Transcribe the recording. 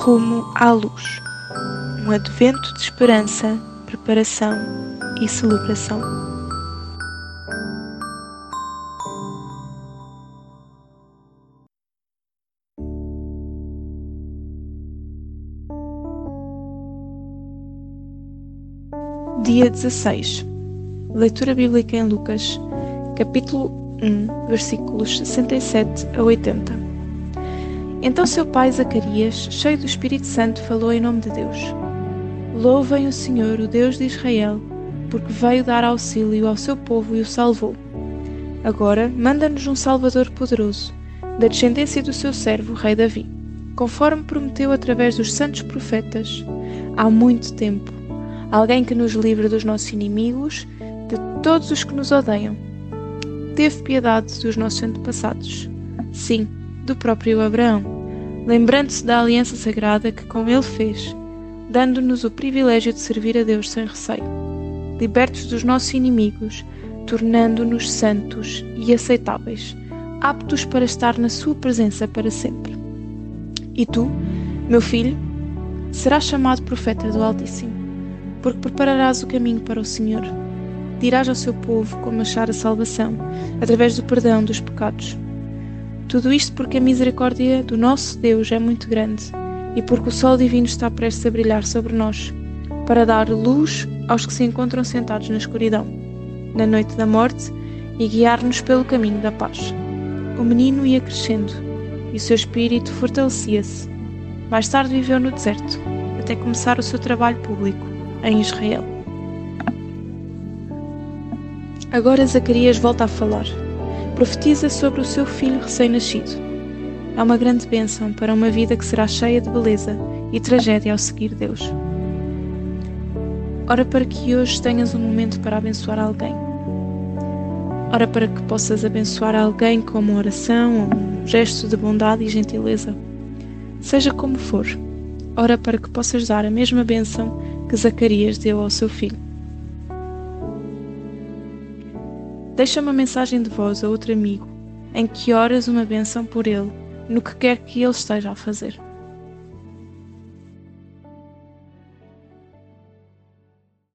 Rumo à luz. Um advento de esperança, preparação e celebração. Dia 16. Leitura bíblica em Lucas, capítulo 1, versículos 67 a 80. Então seu pai Zacarias, cheio do Espírito Santo, falou em nome de Deus: Louvem o Senhor, o Deus de Israel, porque veio dar auxílio ao seu povo e o salvou. Agora manda-nos um Salvador poderoso, da descendência do seu servo, rei Davi, conforme prometeu através dos santos profetas há muito tempo, alguém que nos livre dos nossos inimigos, de todos os que nos odeiam teve piedade dos nossos antepassados. Sim, do próprio Abraão, lembrando-se da aliança sagrada que com ele fez, dando-nos o privilégio de servir a Deus sem receio, libertos dos nossos inimigos, tornando-nos santos e aceitáveis, aptos para estar na Sua presença para sempre. E tu, meu filho, serás chamado profeta do Altíssimo, porque prepararás o caminho para o Senhor dirás ao seu povo como achar a salvação, através do perdão dos pecados. Tudo isto porque a misericórdia do nosso Deus é muito grande e porque o sol divino está prestes a brilhar sobre nós, para dar luz aos que se encontram sentados na escuridão, na noite da morte, e guiar-nos pelo caminho da paz. O menino ia crescendo e o seu espírito fortalecia-se. Mais tarde viveu no deserto, até começar o seu trabalho público em Israel. Agora Zacarias volta a falar. Profetiza sobre o seu filho recém-nascido. É uma grande bênção para uma vida que será cheia de beleza e tragédia ao seguir Deus. Ora para que hoje tenhas um momento para abençoar alguém. Ora para que possas abençoar alguém com uma oração ou um gesto de bondade e gentileza. Seja como for, ora para que possas dar a mesma bênção que Zacarias deu ao seu filho. Deixa uma mensagem de voz a outro amigo, em que oras uma benção por ele, no que quer que ele esteja a fazer.